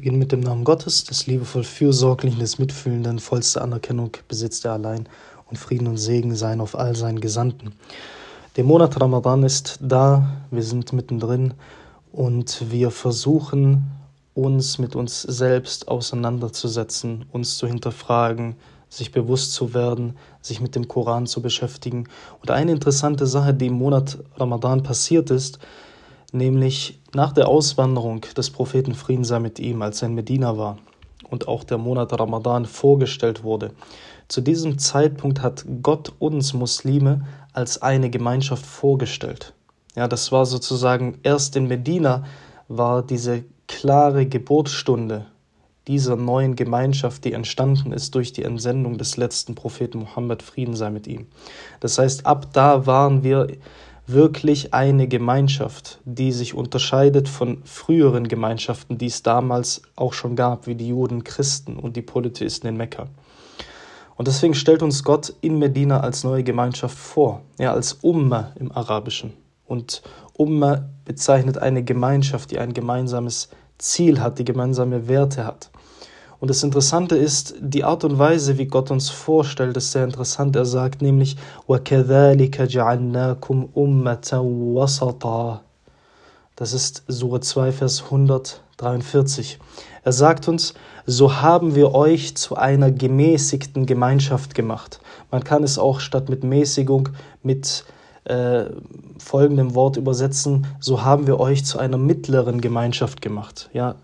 beginne mit dem Namen Gottes, des liebevoll fürsorglichen, des mitfühlenden, vollste Anerkennung besitzt er allein und Frieden und Segen seien auf all seinen Gesandten. Der Monat Ramadan ist da, wir sind mittendrin und wir versuchen uns mit uns selbst auseinanderzusetzen, uns zu hinterfragen, sich bewusst zu werden, sich mit dem Koran zu beschäftigen. Und eine interessante Sache, die im Monat Ramadan passiert ist, nämlich nach der Auswanderung des Propheten Frieden sei mit ihm, als er in Medina war und auch der Monat Ramadan vorgestellt wurde. Zu diesem Zeitpunkt hat Gott uns Muslime als eine Gemeinschaft vorgestellt. Ja, das war sozusagen erst in Medina war diese klare Geburtsstunde dieser neuen Gemeinschaft, die entstanden ist durch die Entsendung des letzten Propheten Mohammed, Frieden sei mit ihm. Das heißt, ab da waren wir wirklich eine Gemeinschaft, die sich unterscheidet von früheren Gemeinschaften, die es damals auch schon gab, wie die Juden, Christen und die Polytheisten in Mekka. Und deswegen stellt uns Gott in Medina als neue Gemeinschaft vor, ja, als Umma im Arabischen. Und Umma bezeichnet eine Gemeinschaft, die ein gemeinsames Ziel hat, die gemeinsame Werte hat. Und das Interessante ist, die Art und Weise, wie Gott uns vorstellt, ist sehr interessant. Er sagt nämlich, وَكَذَلِكَ جَعَلْنَاكُمْ أُمَّةً وَسَطًا. Das ist Sure 2, Vers 143. Er sagt uns, so haben wir euch zu einer gemäßigten Gemeinschaft gemacht. Man kann es auch statt mit Mäßigung mit äh, folgendem Wort übersetzen, so haben wir euch zu einer mittleren Gemeinschaft gemacht. Ja,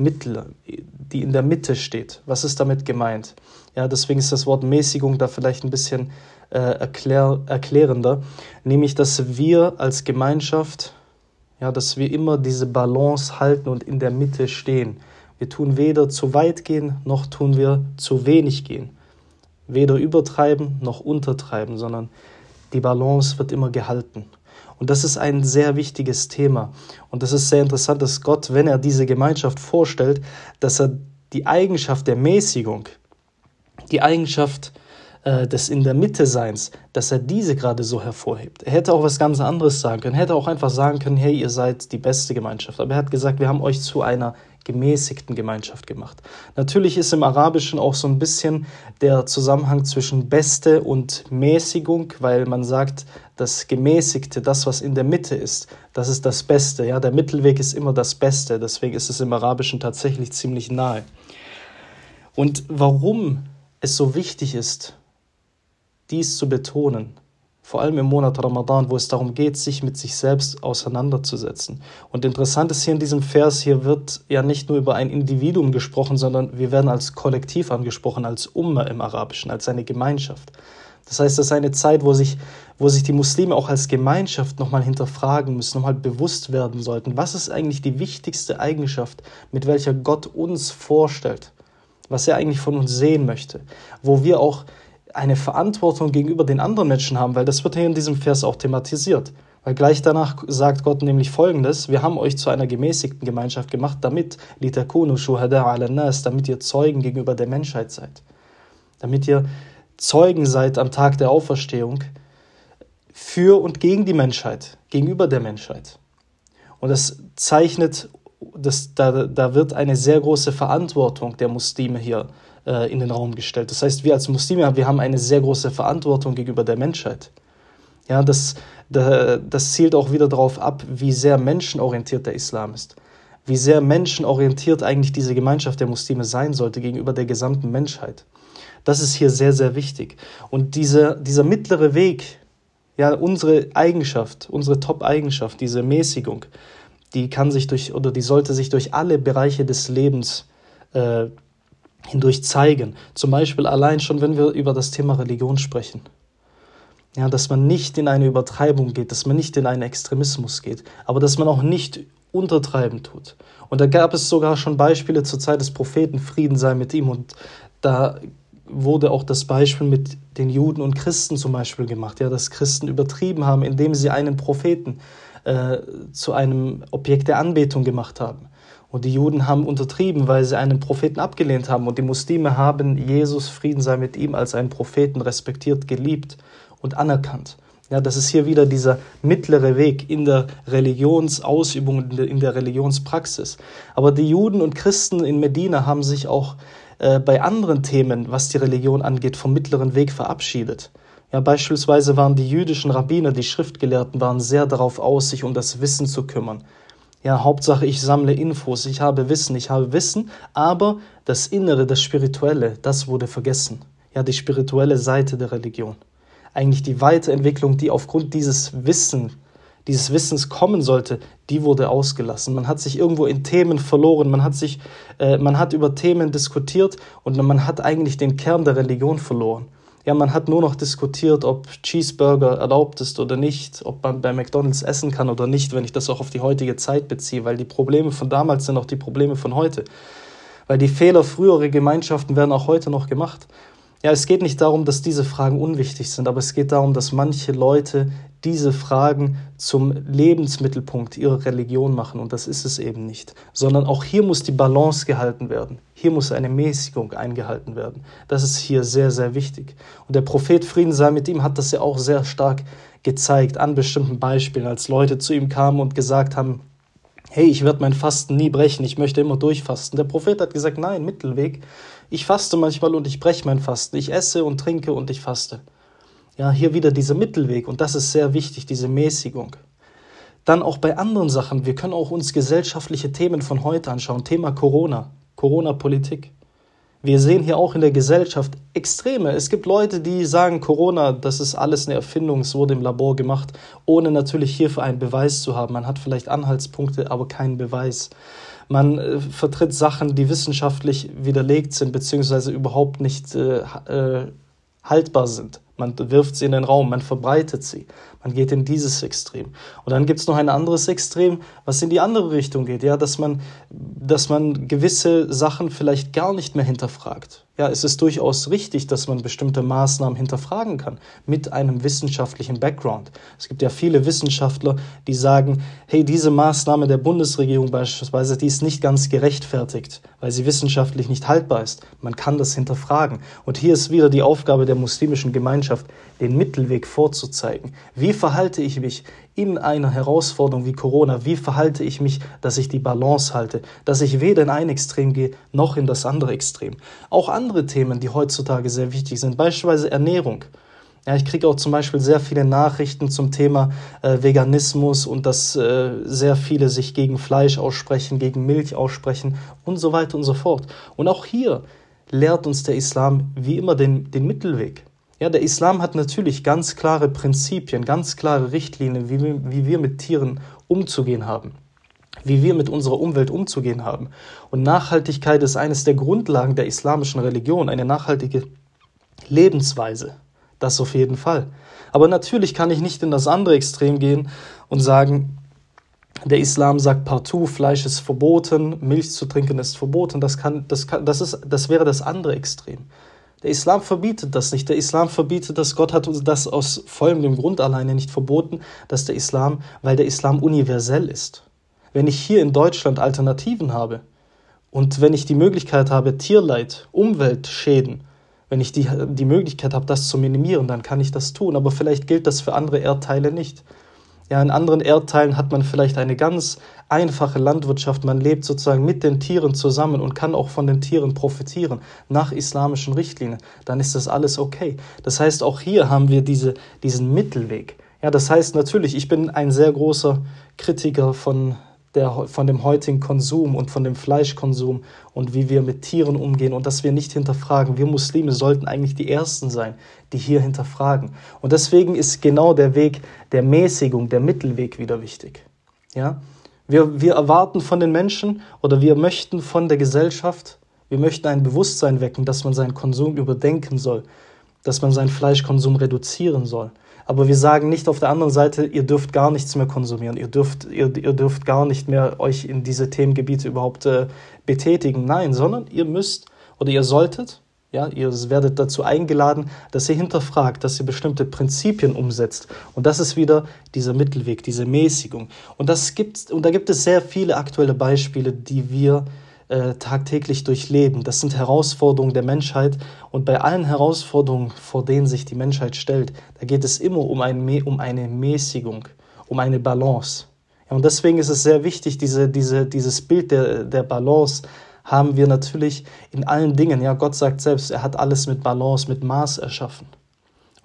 Mittel, die in der Mitte steht. Was ist damit gemeint? Ja, deswegen ist das Wort Mäßigung da vielleicht ein bisschen äh, erklär, erklärender, nämlich dass wir als Gemeinschaft, ja, dass wir immer diese Balance halten und in der Mitte stehen. Wir tun weder zu weit gehen, noch tun wir zu wenig gehen. Weder übertreiben noch untertreiben, sondern die Balance wird immer gehalten. Und das ist ein sehr wichtiges Thema. Und das ist sehr interessant, dass Gott, wenn er diese Gemeinschaft vorstellt, dass er die Eigenschaft der Mäßigung, die Eigenschaft äh, des in der Mitte Seins, dass er diese gerade so hervorhebt. Er hätte auch was ganz anderes sagen können. Er hätte auch einfach sagen können, hey, ihr seid die beste Gemeinschaft. Aber er hat gesagt, wir haben euch zu einer gemäßigten Gemeinschaft gemacht. Natürlich ist im Arabischen auch so ein bisschen der Zusammenhang zwischen Beste und Mäßigung, weil man sagt, das Gemäßigte, das, was in der Mitte ist, das ist das Beste. Ja, der Mittelweg ist immer das Beste. Deswegen ist es im Arabischen tatsächlich ziemlich nahe. Und warum es so wichtig ist, dies zu betonen, vor allem im Monat Ramadan, wo es darum geht, sich mit sich selbst auseinanderzusetzen. Und interessant ist hier in diesem Vers, hier wird ja nicht nur über ein Individuum gesprochen, sondern wir werden als Kollektiv angesprochen, als Umma im Arabischen, als eine Gemeinschaft. Das heißt, das ist eine Zeit, wo sich, wo sich die Muslime auch als Gemeinschaft nochmal hinterfragen müssen, nochmal bewusst werden sollten. Was ist eigentlich die wichtigste Eigenschaft, mit welcher Gott uns vorstellt? Was er eigentlich von uns sehen möchte? Wo wir auch eine Verantwortung gegenüber den anderen Menschen haben, weil das wird hier in diesem Vers auch thematisiert. Weil gleich danach sagt Gott nämlich folgendes: Wir haben euch zu einer gemäßigten Gemeinschaft gemacht, damit damit ihr Zeugen gegenüber der Menschheit seid. Damit ihr Zeugen seid am Tag der Auferstehung für und gegen die Menschheit, gegenüber der Menschheit. Und das zeichnet, das, da, da wird eine sehr große Verantwortung der Muslime hier äh, in den Raum gestellt. Das heißt, wir als Muslime, wir haben eine sehr große Verantwortung gegenüber der Menschheit. Ja, das, das zielt auch wieder darauf ab, wie sehr menschenorientiert der Islam ist. Wie sehr menschenorientiert eigentlich diese Gemeinschaft der Muslime sein sollte gegenüber der gesamten Menschheit. Das ist hier sehr, sehr wichtig. Und diese, dieser mittlere Weg, ja, unsere Eigenschaft, unsere Top-Eigenschaft, diese Mäßigung, die kann sich durch oder die sollte sich durch alle Bereiche des Lebens äh, hindurch zeigen. Zum Beispiel allein schon, wenn wir über das Thema Religion sprechen. Ja, dass man nicht in eine Übertreibung geht, dass man nicht in einen Extremismus geht, aber dass man auch nicht untertreiben tut. Und da gab es sogar schon Beispiele zur Zeit des Propheten, Frieden sei mit ihm. Und da wurde auch das Beispiel mit den Juden und Christen zum Beispiel gemacht, ja, dass Christen übertrieben haben, indem sie einen Propheten äh, zu einem Objekt der Anbetung gemacht haben. Und die Juden haben untertrieben, weil sie einen Propheten abgelehnt haben. Und die Muslime haben Jesus, Frieden sei mit ihm, als einen Propheten respektiert, geliebt und anerkannt. Ja, das ist hier wieder dieser mittlere Weg in der Religionsausübung, in der Religionspraxis. Aber die Juden und Christen in Medina haben sich auch äh, bei anderen Themen, was die Religion angeht, vom mittleren Weg verabschiedet. Ja, beispielsweise waren die jüdischen Rabbiner, die Schriftgelehrten, waren sehr darauf aus, sich um das Wissen zu kümmern. Ja, Hauptsache, ich sammle Infos, ich habe Wissen, ich habe Wissen, aber das Innere, das Spirituelle, das wurde vergessen. Ja, die spirituelle Seite der Religion eigentlich die Weiterentwicklung, die aufgrund dieses Wissen, dieses Wissens kommen sollte, die wurde ausgelassen. Man hat sich irgendwo in Themen verloren, man hat sich, äh, man hat über Themen diskutiert und man hat eigentlich den Kern der Religion verloren. Ja, man hat nur noch diskutiert, ob Cheeseburger erlaubt ist oder nicht, ob man bei McDonald's essen kann oder nicht, wenn ich das auch auf die heutige Zeit beziehe, weil die Probleme von damals sind auch die Probleme von heute. Weil die Fehler früherer Gemeinschaften werden auch heute noch gemacht. Ja, es geht nicht darum, dass diese Fragen unwichtig sind, aber es geht darum, dass manche Leute diese Fragen zum Lebensmittelpunkt ihrer Religion machen und das ist es eben nicht, sondern auch hier muss die Balance gehalten werden. Hier muss eine Mäßigung eingehalten werden. Das ist hier sehr, sehr wichtig. Und der Prophet Frieden sei mit ihm hat das ja auch sehr stark gezeigt an bestimmten Beispielen, als Leute zu ihm kamen und gesagt haben, hey, ich werde mein Fasten nie brechen, ich möchte immer durchfasten. Der Prophet hat gesagt, nein, Mittelweg. Ich faste manchmal und ich breche mein Fasten. Ich esse und trinke und ich faste. Ja, hier wieder dieser Mittelweg und das ist sehr wichtig, diese Mäßigung. Dann auch bei anderen Sachen. Wir können auch uns gesellschaftliche Themen von heute anschauen. Thema Corona, Corona-Politik. Wir sehen hier auch in der Gesellschaft Extreme. Es gibt Leute, die sagen, Corona, das ist alles eine Erfindung, es wurde im Labor gemacht, ohne natürlich hierfür einen Beweis zu haben. Man hat vielleicht Anhaltspunkte, aber keinen Beweis. Man äh, vertritt Sachen, die wissenschaftlich widerlegt sind, beziehungsweise überhaupt nicht äh, äh, haltbar sind. Man wirft sie in den Raum, man verbreitet sie. Man geht in dieses Extrem. Und dann gibt es noch ein anderes Extrem, was in die andere Richtung geht, ja, dass man, dass man gewisse Sachen vielleicht gar nicht mehr hinterfragt. Ja, es ist durchaus richtig, dass man bestimmte Maßnahmen hinterfragen kann mit einem wissenschaftlichen Background. Es gibt ja viele Wissenschaftler, die sagen, hey, diese Maßnahme der Bundesregierung beispielsweise, die ist nicht ganz gerechtfertigt, weil sie wissenschaftlich nicht haltbar ist. Man kann das hinterfragen. Und hier ist wieder die Aufgabe der muslimischen Gemeinschaft, den Mittelweg vorzuzeigen. Wie verhalte ich mich in einer Herausforderung wie Corona? Wie verhalte ich mich, dass ich die Balance halte, dass ich weder in ein Extrem gehe noch in das andere Extrem? Auch andere Themen, die heutzutage sehr wichtig sind, beispielsweise Ernährung. Ja, ich kriege auch zum Beispiel sehr viele Nachrichten zum Thema äh, Veganismus und dass äh, sehr viele sich gegen Fleisch aussprechen, gegen Milch aussprechen und so weiter und so fort. Und auch hier lehrt uns der Islam wie immer den, den Mittelweg. Ja, der Islam hat natürlich ganz klare Prinzipien, ganz klare Richtlinien, wie wir, wie wir mit Tieren umzugehen haben, wie wir mit unserer Umwelt umzugehen haben. Und Nachhaltigkeit ist eines der Grundlagen der islamischen Religion, eine nachhaltige Lebensweise. Das auf jeden Fall. Aber natürlich kann ich nicht in das andere Extrem gehen und sagen, der Islam sagt partout, Fleisch ist verboten, Milch zu trinken ist verboten. Das, kann, das, kann, das, ist, das wäre das andere Extrem. Der Islam verbietet das nicht. Der Islam verbietet das. Gott hat uns das aus folgendem Grund alleine nicht verboten, dass der Islam, weil der Islam universell ist. Wenn ich hier in Deutschland Alternativen habe und wenn ich die Möglichkeit habe, Tierleid, Umweltschäden, wenn ich die, die Möglichkeit habe, das zu minimieren, dann kann ich das tun. Aber vielleicht gilt das für andere Erdteile nicht. Ja, in anderen Erdteilen hat man vielleicht eine ganz einfache Landwirtschaft. Man lebt sozusagen mit den Tieren zusammen und kann auch von den Tieren profitieren nach islamischen Richtlinien. Dann ist das alles okay. Das heißt, auch hier haben wir diese, diesen Mittelweg. Ja, das heißt natürlich, ich bin ein sehr großer Kritiker von der, von dem heutigen Konsum und von dem Fleischkonsum und wie wir mit Tieren umgehen und dass wir nicht hinterfragen. Wir Muslime sollten eigentlich die Ersten sein, die hier hinterfragen. Und deswegen ist genau der Weg der Mäßigung, der Mittelweg wieder wichtig. Ja? Wir, wir erwarten von den Menschen oder wir möchten von der Gesellschaft, wir möchten ein Bewusstsein wecken, dass man seinen Konsum überdenken soll, dass man seinen Fleischkonsum reduzieren soll. Aber wir sagen nicht auf der anderen Seite, ihr dürft gar nichts mehr konsumieren, ihr dürft, ihr, ihr dürft gar nicht mehr euch in diese Themengebiete überhaupt äh, betätigen. Nein, sondern ihr müsst oder ihr solltet, ja, ihr werdet dazu eingeladen, dass ihr hinterfragt, dass ihr bestimmte Prinzipien umsetzt. Und das ist wieder dieser Mittelweg, diese Mäßigung. Und, das gibt, und da gibt es sehr viele aktuelle Beispiele, die wir äh, tagtäglich durchleben. Das sind Herausforderungen der Menschheit und bei allen Herausforderungen, vor denen sich die Menschheit stellt, da geht es immer um, ein, um eine Mäßigung, um eine Balance. Ja, und deswegen ist es sehr wichtig, diese, diese, dieses Bild der, der Balance haben wir natürlich in allen Dingen. Ja, Gott sagt selbst, er hat alles mit Balance, mit Maß erschaffen.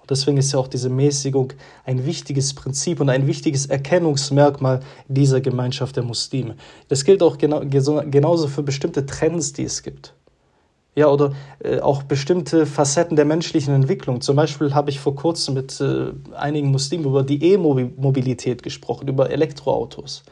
Deswegen ist ja auch diese Mäßigung ein wichtiges Prinzip und ein wichtiges Erkennungsmerkmal dieser Gemeinschaft der Muslime. Das gilt auch genau, genauso für bestimmte Trends, die es gibt. Ja, oder äh, auch bestimmte Facetten der menschlichen Entwicklung. Zum Beispiel habe ich vor kurzem mit äh, einigen Muslimen über die E-Mobilität gesprochen, über Elektroautos.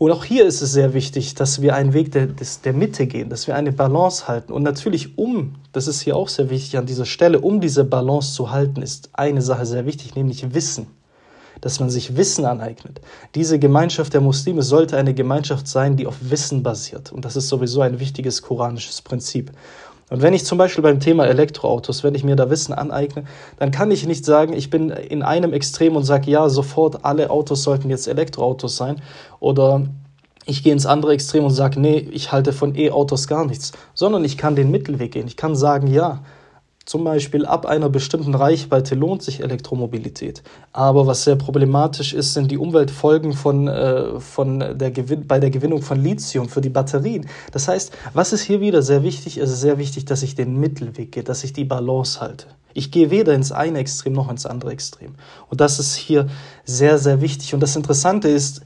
Und auch hier ist es sehr wichtig, dass wir einen Weg der, des, der Mitte gehen, dass wir eine Balance halten. Und natürlich, um, das ist hier auch sehr wichtig an dieser Stelle, um diese Balance zu halten, ist eine Sache sehr wichtig, nämlich Wissen. Dass man sich Wissen aneignet. Diese Gemeinschaft der Muslime sollte eine Gemeinschaft sein, die auf Wissen basiert. Und das ist sowieso ein wichtiges koranisches Prinzip. Und wenn ich zum Beispiel beim Thema Elektroautos, wenn ich mir da Wissen aneigne, dann kann ich nicht sagen, ich bin in einem Extrem und sage, ja, sofort alle Autos sollten jetzt Elektroautos sein. Oder ich gehe ins andere Extrem und sage, nee, ich halte von E-Autos gar nichts. Sondern ich kann den Mittelweg gehen. Ich kann sagen, ja, zum Beispiel ab einer bestimmten Reichweite lohnt sich Elektromobilität. Aber was sehr problematisch ist, sind die Umweltfolgen von, äh, von der bei der Gewinnung von Lithium für die Batterien. Das heißt, was ist hier wieder sehr wichtig? Es ist sehr wichtig, dass ich den Mittelweg gehe, dass ich die Balance halte. Ich gehe weder ins eine Extrem noch ins andere Extrem. Und das ist hier sehr, sehr wichtig. Und das Interessante ist,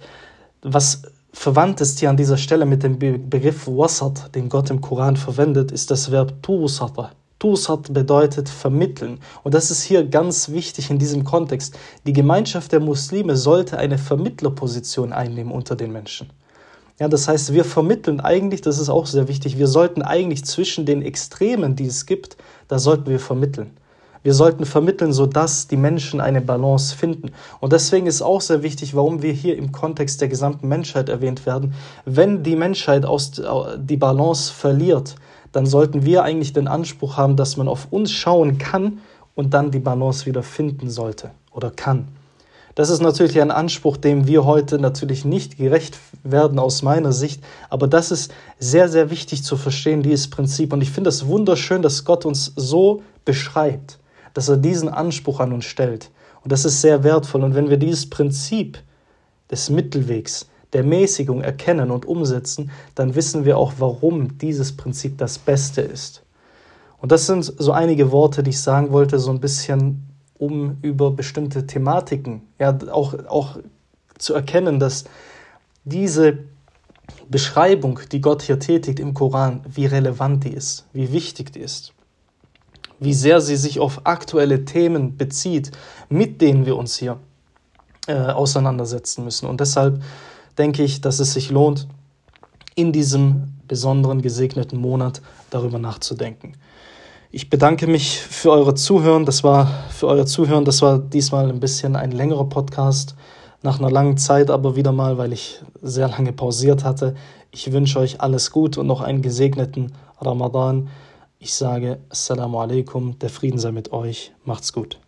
was verwandt ist hier an dieser Stelle mit dem Begriff Wasat, den Gott im Koran verwendet, ist das Verb Tuusata. Tusat bedeutet vermitteln. Und das ist hier ganz wichtig in diesem Kontext. Die Gemeinschaft der Muslime sollte eine Vermittlerposition einnehmen unter den Menschen. Ja, das heißt, wir vermitteln eigentlich, das ist auch sehr wichtig, wir sollten eigentlich zwischen den Extremen, die es gibt, da sollten wir vermitteln. Wir sollten vermitteln, sodass die Menschen eine Balance finden. Und deswegen ist auch sehr wichtig, warum wir hier im Kontext der gesamten Menschheit erwähnt werden. Wenn die Menschheit aus, die Balance verliert, dann sollten wir eigentlich den Anspruch haben, dass man auf uns schauen kann und dann die Balance wieder finden sollte oder kann. Das ist natürlich ein Anspruch, dem wir heute natürlich nicht gerecht werden aus meiner Sicht, aber das ist sehr, sehr wichtig zu verstehen, dieses Prinzip. Und ich finde es wunderschön, dass Gott uns so beschreibt, dass er diesen Anspruch an uns stellt. Und das ist sehr wertvoll. Und wenn wir dieses Prinzip des Mittelwegs der Mäßigung erkennen und umsetzen, dann wissen wir auch, warum dieses Prinzip das Beste ist. Und das sind so einige Worte, die ich sagen wollte, so ein bisschen, um über bestimmte Thematiken, ja, auch, auch zu erkennen, dass diese Beschreibung, die Gott hier tätigt im Koran, wie relevant die ist, wie wichtig die ist, wie sehr sie sich auf aktuelle Themen bezieht, mit denen wir uns hier äh, auseinandersetzen müssen. Und deshalb denke ich, dass es sich lohnt, in diesem besonderen gesegneten Monat darüber nachzudenken. Ich bedanke mich für eure Zuhören. Das war für euer Zuhören. Das war diesmal ein bisschen ein längerer Podcast nach einer langen Zeit, aber wieder mal, weil ich sehr lange pausiert hatte. Ich wünsche euch alles gut und noch einen gesegneten Ramadan. Ich sage Assalamu alaikum, der Frieden sei mit euch. Macht's gut.